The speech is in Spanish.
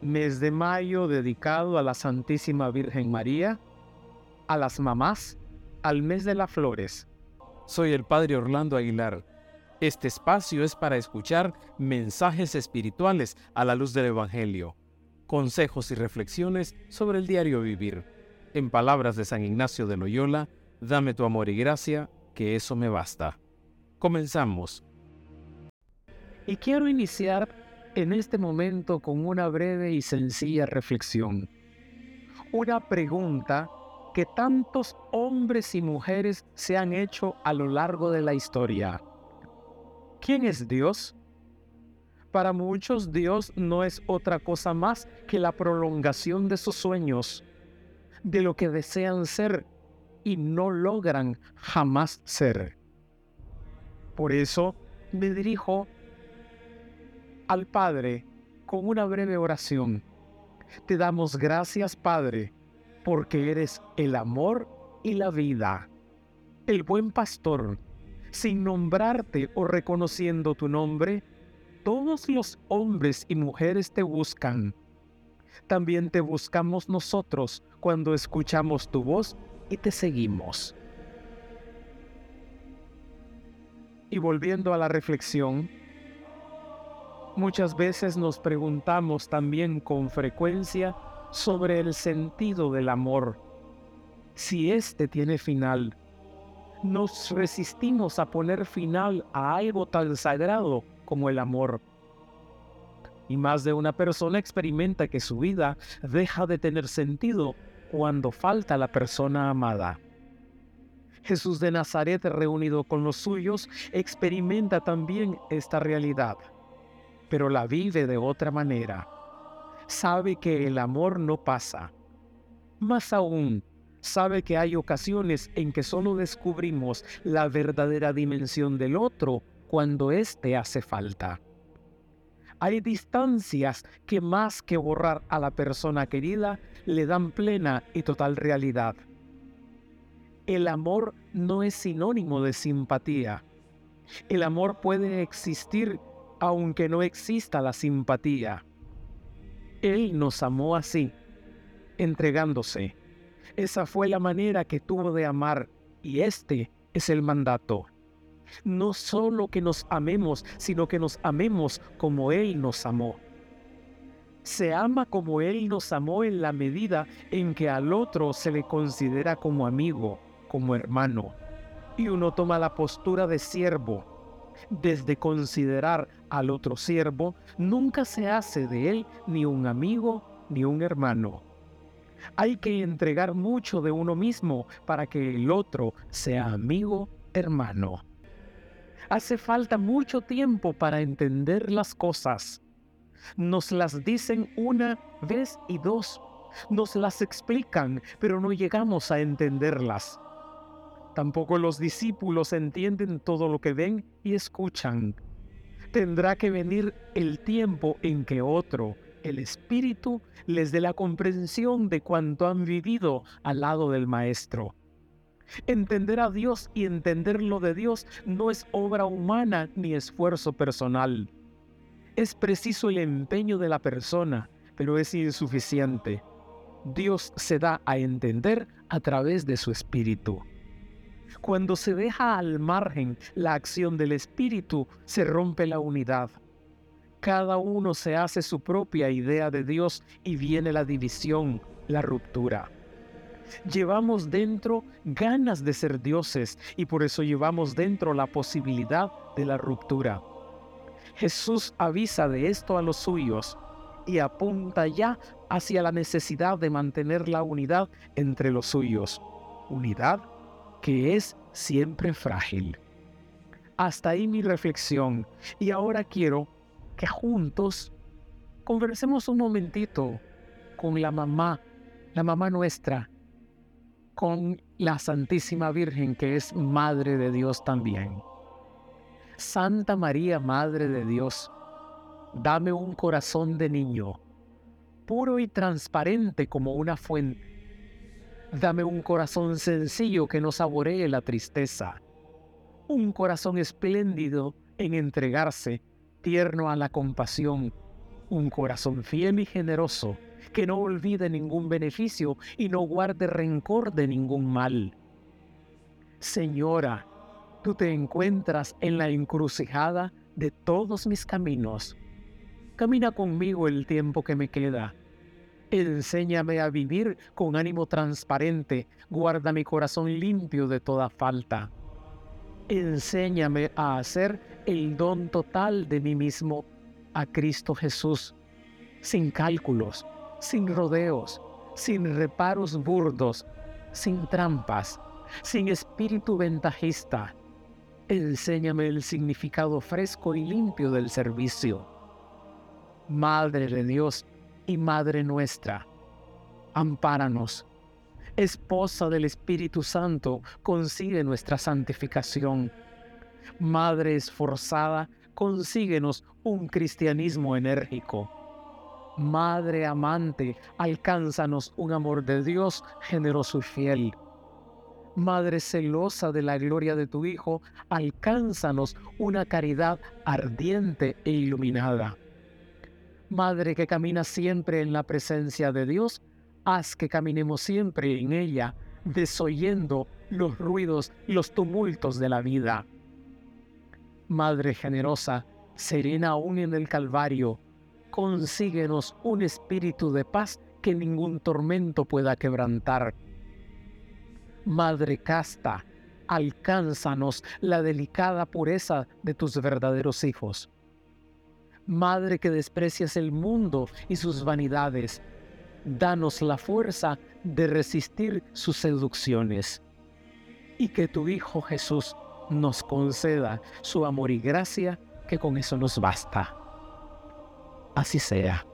mes de mayo dedicado a la Santísima Virgen María, a las mamás, al mes de las flores. Soy el Padre Orlando Aguilar. Este espacio es para escuchar mensajes espirituales a la luz del Evangelio, consejos y reflexiones sobre el diario vivir. En palabras de San Ignacio de Loyola, dame tu amor y gracia, que eso me basta. Comenzamos. Y quiero iniciar en este momento con una breve y sencilla reflexión. Una pregunta que tantos hombres y mujeres se han hecho a lo largo de la historia. ¿Quién es Dios? Para muchos Dios no es otra cosa más que la prolongación de sus sueños, de lo que desean ser y no logran jamás ser. Por eso me dirijo al Padre con una breve oración. Te damos gracias, Padre, porque eres el amor y la vida, el buen pastor. Sin nombrarte o reconociendo tu nombre, todos los hombres y mujeres te buscan. También te buscamos nosotros cuando escuchamos tu voz y te seguimos. Y volviendo a la reflexión, Muchas veces nos preguntamos también con frecuencia sobre el sentido del amor, si éste tiene final. Nos resistimos a poner final a algo tan sagrado como el amor. Y más de una persona experimenta que su vida deja de tener sentido cuando falta la persona amada. Jesús de Nazaret, reunido con los suyos, experimenta también esta realidad pero la vive de otra manera. Sabe que el amor no pasa. Más aún, sabe que hay ocasiones en que solo descubrimos la verdadera dimensión del otro cuando éste hace falta. Hay distancias que más que borrar a la persona querida le dan plena y total realidad. El amor no es sinónimo de simpatía. El amor puede existir aunque no exista la simpatía. Él nos amó así, entregándose. Esa fue la manera que tuvo de amar y este es el mandato. No solo que nos amemos, sino que nos amemos como Él nos amó. Se ama como Él nos amó en la medida en que al otro se le considera como amigo, como hermano. Y uno toma la postura de siervo, desde considerar al otro siervo, nunca se hace de él ni un amigo ni un hermano. Hay que entregar mucho de uno mismo para que el otro sea amigo, hermano. Hace falta mucho tiempo para entender las cosas. Nos las dicen una vez y dos. Nos las explican, pero no llegamos a entenderlas. Tampoco los discípulos entienden todo lo que ven y escuchan. Tendrá que venir el tiempo en que otro, el Espíritu, les dé la comprensión de cuanto han vivido al lado del Maestro. Entender a Dios y entender lo de Dios no es obra humana ni esfuerzo personal. Es preciso el empeño de la persona, pero es insuficiente. Dios se da a entender a través de su Espíritu. Cuando se deja al margen la acción del Espíritu, se rompe la unidad. Cada uno se hace su propia idea de Dios y viene la división, la ruptura. Llevamos dentro ganas de ser dioses y por eso llevamos dentro la posibilidad de la ruptura. Jesús avisa de esto a los suyos y apunta ya hacia la necesidad de mantener la unidad entre los suyos. Unidad que es siempre frágil. Hasta ahí mi reflexión y ahora quiero que juntos conversemos un momentito con la mamá, la mamá nuestra, con la Santísima Virgen que es Madre de Dios también. Santa María, Madre de Dios, dame un corazón de niño, puro y transparente como una fuente Dame un corazón sencillo que no saboree la tristeza. Un corazón espléndido en entregarse, tierno a la compasión. un corazón fiel y generoso, que no olvide ningún beneficio y no guarde rencor de ningún mal. Señora, tú te encuentras en la encrucijada de todos mis caminos. Camina conmigo el tiempo que me queda. Enséñame a vivir con ánimo transparente. Guarda mi corazón limpio de toda falta. Enséñame a hacer el don total de mí mismo a Cristo Jesús, sin cálculos, sin rodeos, sin reparos burdos, sin trampas, sin espíritu ventajista. Enséñame el significado fresco y limpio del servicio. Madre de Dios y Madre nuestra, ampáranos. Esposa del Espíritu Santo, consigue nuestra santificación. Madre esforzada, consíguenos un cristianismo enérgico. Madre amante, alcánzanos un amor de Dios generoso y fiel. Madre celosa de la gloria de tu Hijo, alcánzanos una caridad ardiente e iluminada. Madre que camina siempre en la presencia de Dios, haz que caminemos siempre en ella, desoyendo los ruidos, los tumultos de la vida. Madre generosa, serena aún en el Calvario, consíguenos un espíritu de paz que ningún tormento pueda quebrantar. Madre casta, alcánzanos la delicada pureza de tus verdaderos hijos. Madre que desprecias el mundo y sus vanidades, danos la fuerza de resistir sus seducciones. Y que tu Hijo Jesús nos conceda su amor y gracia, que con eso nos basta. Así sea.